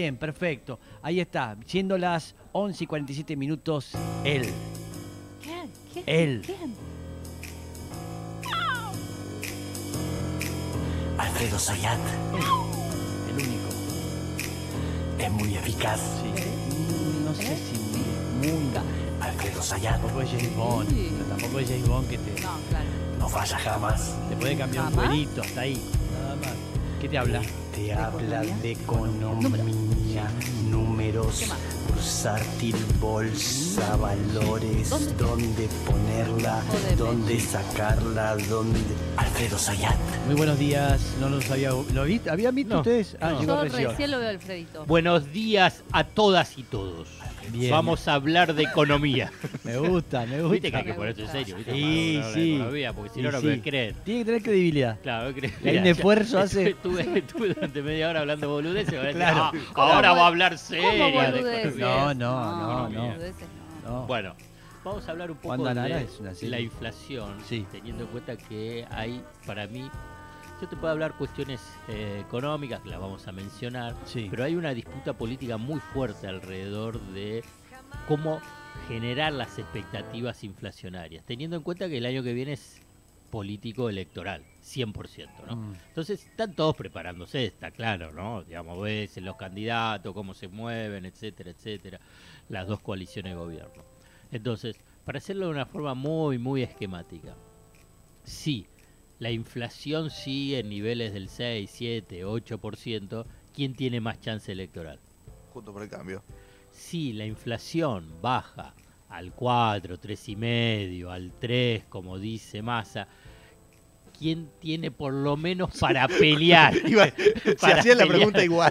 Bien, perfecto. Ahí está, siendo las 11 y 47 minutos, él. ¿Quién? ¿Quién? Él. ¿Quién? Alfredo Sayat El único. es muy eficaz. Sí. Mm, No sé si muy. muy Alfredo Sayat tampoco es James Bond. Sí. pero tampoco es James Bond que te, No, claro. no falla jamás. te puede cambiar un cuerito hasta ahí. Nada más. ¿Qué te habla? Te habla de economía, números. Bursátil, bolsa, valores, dónde ponerla, dónde sacarla, dónde... Alfredo Sayat. Muy buenos días. No los había. ¿Lo vi- ¿Habían visto No, ustedes? Ah, no. llegó Yo recién. recién lo veo Alfredito. Buenos días a todas y todos. Bien. Vamos a hablar de economía. Me gusta, me gusta. Viste que hay que Me ponerse en serio, ¿viste? Sí, Para hablar de sí. economía, porque si Y no, no sí. me creen. Tiene que tener credibilidad. Claro, creo. Y hay un esfuerzo, hace- Estuve, estuve durante media hora hablando boludeces. ahora Claro. decís, "Ah, ahora ¿Cómo va a hablar ¿Cómo economía. No, no, no, no. no. No. Bueno, vamos a hablar un poco de es una serie. la inflación, Sí. teniendo en cuenta que hay, para mí, yo te puedo hablar cuestiones eh, económicas, que las vamos a mencionar, Sí. pero hay una disputa política muy fuerte alrededor de cómo generar las expectativas inflacionarias, teniendo en cuenta que el año que viene es político electoral, 100%, ¿no? Mm. Entonces están todos preparándose, está claro, ¿no? Digamos, ves en los candidatos, cómo se mueven, etcétera, etcétera, las dos coaliciones de gobierno. Entonces, para hacerlo de una forma muy, muy esquemática, sí, la inflación sigue en niveles del 6, 7, 8%, ¿quién tiene más chance electoral? Junto por el cambio. Si la inflación baja al 4, 3,5, al 3, como dice Massa, ¿quién tiene por lo menos para pelear? Iba- se Para hacía la pregunta igual.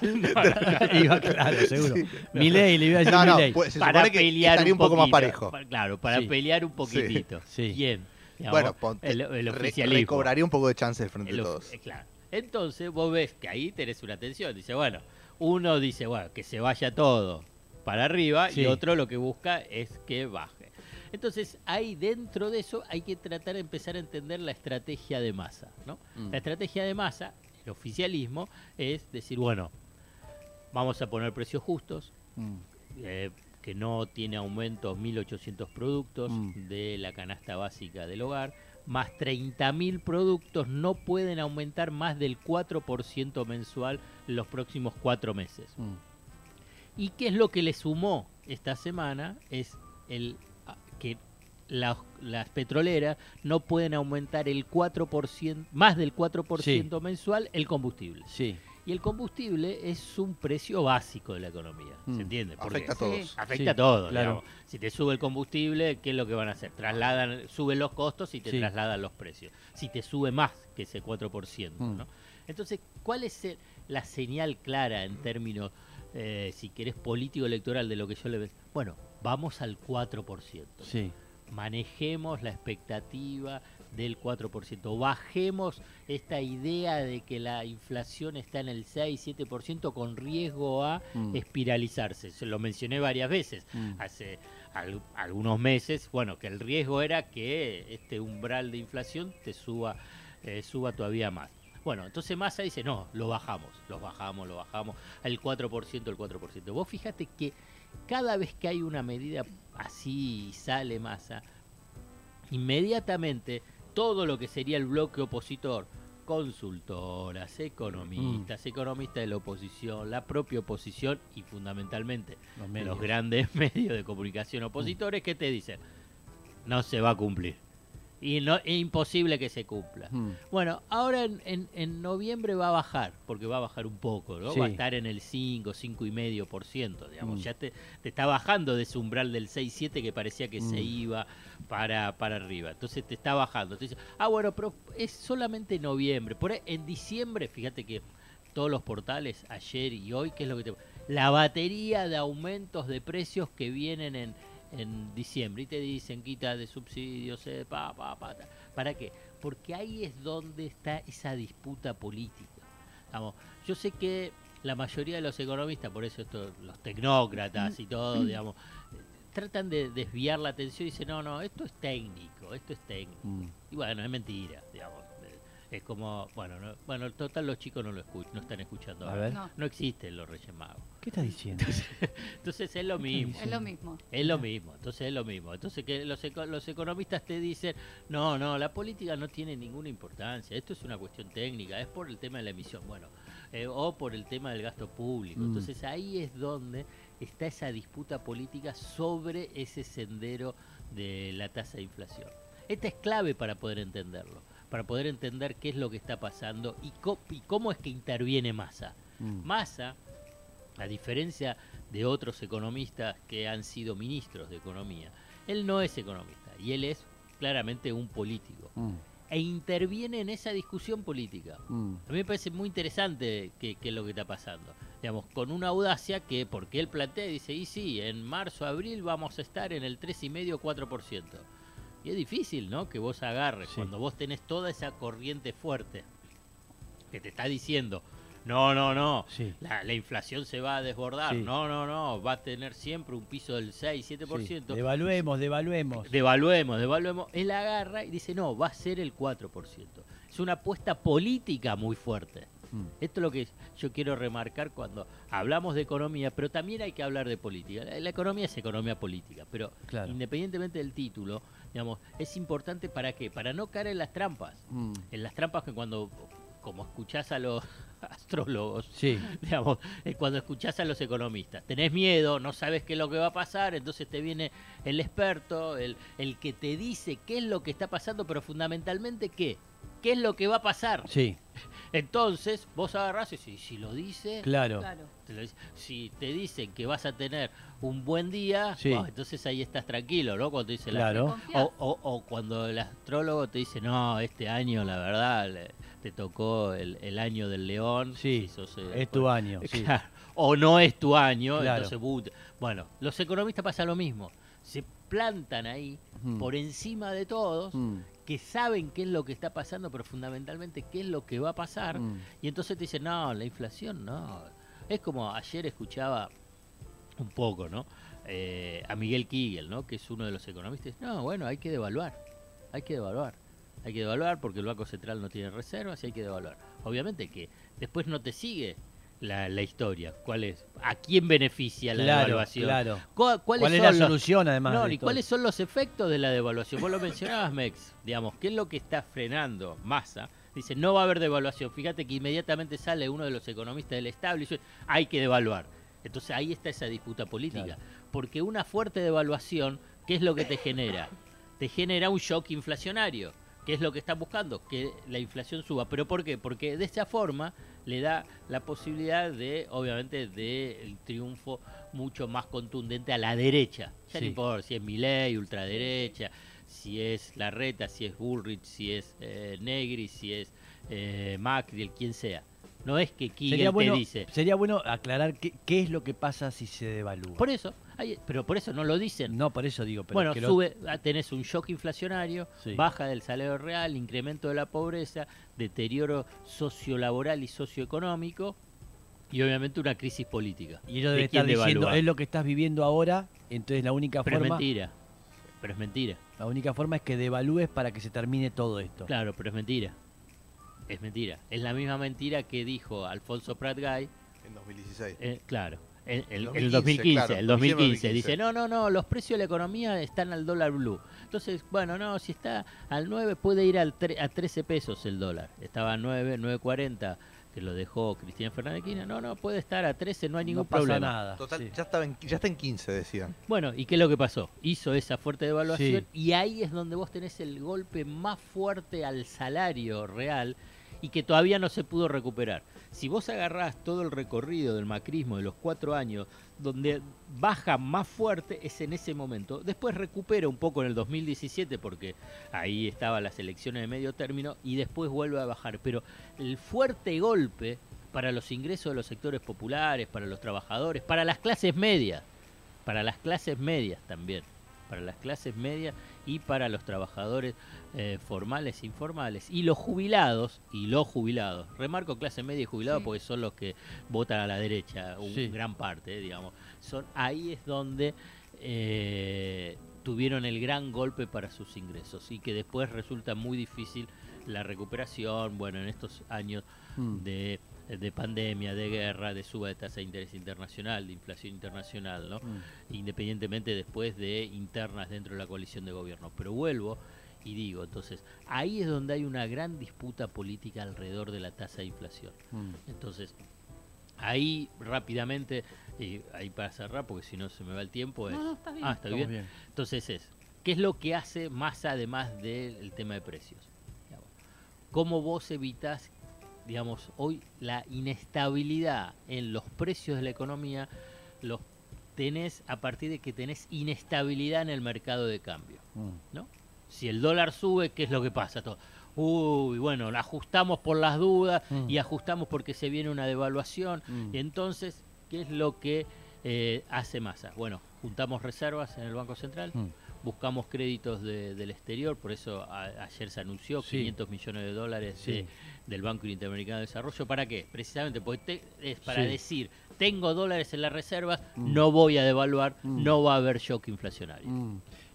Iba claro, seguro. Milei, le iba a decir No, pues se para pelear estaría un poco más parejo. pa- Claro, para Sí. pelear un poquitito. Sí. ¿Quién? Digamos, Bueno, ponte, el, el oficialismo. recobraría un poco de chance de frente El a of- todos. eh, claro. Entonces vos ves que ahí tenés una tensión. Dice, bueno, uno dice, bueno, que se vaya todo para arriba Sí. y otro lo que busca es que baje. Entonces ahí dentro de eso hay que tratar de empezar a entender la estrategia de masa. ¿no? Mm. La estrategia de masa, el oficialismo, es decir, bueno, vamos a poner precios justos, Mm. eh, que no tiene aumentos 1.800 productos Mm. de la canasta básica del hogar, más 30.000 productos no pueden aumentar más del 4% mensual en los próximos cuatro meses. Mm. ¿Y qué es lo que le sumó esta semana? Es el a- que la- las petroleras no pueden aumentar el 4%, más del 4% mensual el combustible. Sí. Y el combustible es un precio básico de la economía, Mm. ¿se entiende? Porque Afecta a todos. afecta Sí, a todo. claro. Si te sube el combustible, ¿qué es lo que van a hacer? Trasladan, suben los costos y te Sí. trasladan los precios. Si te sube más que ese 4%, Mm. ¿no? Entonces, ¿cuál es el- la señal clara en términos, eh, si querés, político-electoral de lo que yo le veo? Bueno, vamos al 4%. Sí. Manejemos la expectativa del 4%. Bajemos esta idea de que la inflación está en el 6-7% con riesgo a Mm. espiralizarse. Se lo mencioné varias veces Mm. hace al- algunos meses. Bueno, que el riesgo era que este umbral de inflación te suba, eh, suba todavía más. Bueno, entonces Massa dice, no, lo bajamos, lo bajamos, lo bajamos, al 4%, el 4%. Vos fíjate que cada vez que hay una medida así y sale Massa, inmediatamente todo lo que sería el bloque opositor, consultoras, economistas, economistas de la oposición, la propia oposición y fundamentalmente Los medios. los grandes medios de comunicación opositores que te dicen, no se va a cumplir. Y no, es imposible que se cumpla. Mm. Bueno, ahora en, en- en noviembre va a bajar, porque va a bajar un poco, ¿no? Sí. Va a estar en el 5, 5 y medio por ciento, digamos. Mm. Ya te, te está bajando de ese umbral del 6, 7 que parecía que se Mm. iba para, para arriba. Entonces te está bajando. Entonces, ah, bueno, pero es solamente noviembre. Por ahí, en diciembre, fíjate que todos los portales, ayer y hoy, ¿qué es lo que te... La batería de aumentos de precios que vienen en, en diciembre y te dicen quita de subsidios, eh, pa, pa, pa. ¿para qué? Porque ahí es donde está esa disputa política. Vamos, yo sé que la mayoría de los economistas, por eso esto, los tecnócratas y todo, digamos, eh, tratan de desviar la atención y dicen, no, no, esto es técnico, esto es técnico. Mm. Y bueno, es mentira, digamos. Es como, bueno, no, bueno, total los chicos no lo escuchan, no están escuchando. A ver. No, No existen los Reyes Magos. ¿Qué estás diciendo? Entonces es lo mismo. es lo mismo. Es lo mismo, entonces es lo mismo. Entonces que los, eco- los economistas te dicen, no, no, la política no tiene ninguna importancia, esto es una cuestión técnica, es por el tema de la emisión, bueno, eh, o por el tema del gasto público. Mm. Entonces ahí es donde está esa disputa política sobre ese sendero de la tasa de inflación. Esta es clave para poder entenderlo, para poder entender qué es lo que está pasando y, y cómo es que interviene Massa. Mm. Massa, a diferencia de otros economistas que han sido ministros de economía, él no es economista y él es claramente un político Mm. e interviene en esa discusión política. Mm. A mí me parece muy interesante que, que es lo que está pasando. Digamos, con una audacia que, porque él plantea, dice, y sí, en marzo, abril vamos a estar en el 3,5-4%. Y es difícil, ¿no? Que vos agarres, Sí. cuando vos tenés toda esa corriente fuerte que te está diciendo, no, no, no, Sí. la, la inflación se va a desbordar, Sí. no, no, no, va a tener siempre un piso del 6-7%. Sí. Devaluemos, devaluemos. Devaluemos, devaluemos. Él agarra y dice, no, va a ser el 4%. Es una apuesta política muy fuerte. Mm. Esto es lo que yo quiero remarcar cuando hablamos de economía, pero también hay que hablar de política. La, la economía es economía política, pero Claro. independientemente del título, digamos, es importante para qué? Para no caer en las trampas. Mm. En las trampas que cuando, como escuchás a los astrólogos, Sí. digamos, eh, cuando escuchás a los economistas. Tenés miedo, no sabes qué es lo que va a pasar, entonces te viene el experto, el, el que te dice qué es lo que está pasando, pero fundamentalmente qué. ¿Qué es lo que va a pasar? Sí, Entonces, vos agarrás y si, si lo dice, claro. Claro. te lo dice. si te dicen que vas a tener un buen día, Sí. entonces ahí estás tranquilo, ¿no? Cuando te dice la Claro. O, o- o cuando el astrólogo te dice, no, este año la verdad le- te tocó el, el año del león. Sí, si sos, eh, es tu año. sí. Claro, O no es tu año, Claro. entonces but- Bueno, los economistas pasa lo mismo. Se plantan ahí Mm. por encima de todos, Mm. Que saben qué es lo que está pasando, pero fundamentalmente qué es lo que va a pasar. Mm. Y entonces te dicen, no, la inflación no. Es como ayer escuchaba un poco, ¿no? Eh, a Miguel Kigel, ¿no? Que es uno de los economistas. No, bueno, hay que devaluar. Hay que devaluar. Hay que devaluar porque el Banco Central no tiene reservas y hay que devaluar. Obviamente que después no te sigue la, la historia. ¿Cuál es? ¿A quién beneficia la Claro, devaluación? claro. ¿Cuál, ¿Cuál es la los- solución además? no, ¿y cuáles son los efectos de la devaluación? Vos lo mencionabas, Mex. Digamos, ¿qué es lo que está frenando Massa? Dice, no va a haber devaluación. Fíjate que inmediatamente sale uno de los economistas del Estado y dice, hay que devaluar. Entonces ahí está esa disputa política. Claro. Porque una fuerte devaluación, ¿qué es lo que te genera? Te genera un shock inflacionario. ¿Qué es lo que están buscando? Que la inflación suba. ¿Pero por qué? Porque de esa forma le da la posibilidad de, obviamente, de el triunfo mucho más contundente a la derecha. Ya Sí. no importa si es Milei, ultraderecha, si es Larreta, si es Bullrich, si es eh, Negri, si es eh, Macri, el quien sea. No es que Sería Kigel bueno, te dice. sería bueno aclarar qué, qué es lo que pasa si se devalúa. Por eso, hay- pero por eso no lo dicen. no, por eso digo. Pero bueno, que sube, ah, tenés un shock inflacionario, Sí. baja del salario real, incremento de la pobreza, deterioro sociolaboral y socioeconómico y obviamente una crisis política. Y ellos ¿De deben estar diciendo, devalúa? es lo que estás viviendo ahora, entonces la única Pero es forma, mentira. Pero es mentira. la única forma es que devalúes para que se termine todo esto. Claro, pero es mentira. Es mentira. Es la misma mentira que dijo Alfonso Prat Gay En 2016. Eh, claro. En el 2015, 2015, claro, el diciembre 2015. 2015. Dice, no, no, no, los precios de la economía están al dólar blue. Entonces, bueno, no, si está al 9 puede ir al tre- a 13 pesos el dólar. Estaba a 9, 9.40, que lo dejó Cristina Fernández de Kirchner. No, no, puede estar a 13, no hay ningún no pasa problema. nada. Total, sí. ya, estaba en, ya está en 15, decían. Bueno, ¿y qué es lo que pasó? Hizo esa fuerte devaluación Sí. y ahí es donde vos tenés el golpe más fuerte al salario real y que todavía no se pudo recuperar. Si vos agarrás todo el recorrido del macrismo de los cuatro años, donde baja más fuerte es en ese momento. Después recupera un poco en el 2017 porque ahí estaban las elecciones de medio término y después vuelve a bajar. Pero el fuerte golpe para los ingresos de los sectores populares, para los trabajadores, para las clases medias, para las clases medias también, para las clases medias y para los trabajadores eh, formales e informales. Y los jubilados, y los jubilados, remarco clase media y jubilados Sí. porque son los que votan a la derecha, un Sí. gran parte, eh, digamos. Son, ahí es donde eh, tuvieron el gran golpe para sus ingresos y que después resulta muy difícil la recuperación, bueno, en estos años Mm. de, de pandemia, de guerra, de suba de tasa de interés internacional, de inflación internacional, ¿no? Mm. Independientemente después de internas dentro de la coalición de gobierno. Pero vuelvo y digo, entonces, ahí es donde hay una gran disputa política alrededor de la tasa de inflación. Mm. Entonces, ahí rápidamente, y ahí para cerrar, porque si no se me va el tiempo, es... No, no, está bien. Ah, está bien. bien. Entonces es, ¿qué es lo que hace más además del tema de precios? ¿Cómo vos evitas, digamos, hoy la inestabilidad en los precios de la economía? Los tenés a partir de que tenés inestabilidad en el mercado de cambio, Mm. ¿no? Si el dólar sube, ¿qué es lo que pasa? Todo. Uy, bueno, ajustamos por las dudas Mm. y ajustamos porque se viene una devaluación. Mm. Y entonces, ¿qué es lo que eh, hace masa? Bueno, juntamos reservas en el Banco Central, Mm. buscamos créditos de- del exterior, por eso a- ayer se anunció Sí. 500 millones de dólares Sí. de- del Banco Interamericano de Desarrollo. ¿Para qué? Precisamente porque te- es para Sí. decir, tengo dólares en las reservas, Mm. no voy a devaluar, Mm. no va a haber shock inflacionario.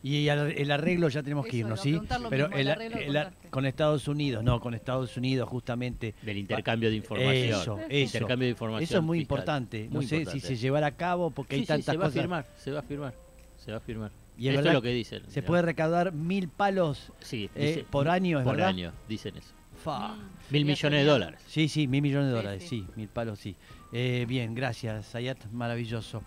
Y al- el arreglo ya tenemos que Eso irnos, ¿sí? Pero mismo, el el- con Estados Unidos, no, con Estados Unidos justamente. Del intercambio de información. Eso, eso. Intercambio de información. Eso es muy fiscal. importante. No Muy sé importante. si se llevará a cabo porque Sí, hay sí, tantas se va cosas. a firmar, se va a firmar, se va a firmar. Y es Esto verdad es lo que dicen. Se digamos. puede recaudar mil palos Sí, eh, por año, ¿es por verdad? año, dicen eso. Fa. Mm, Mil millones de dólares. Sí, sí, mil millones de dólares, sí. sí, mil palos, sí. Eh, bien, gracias, Sayat, maravilloso.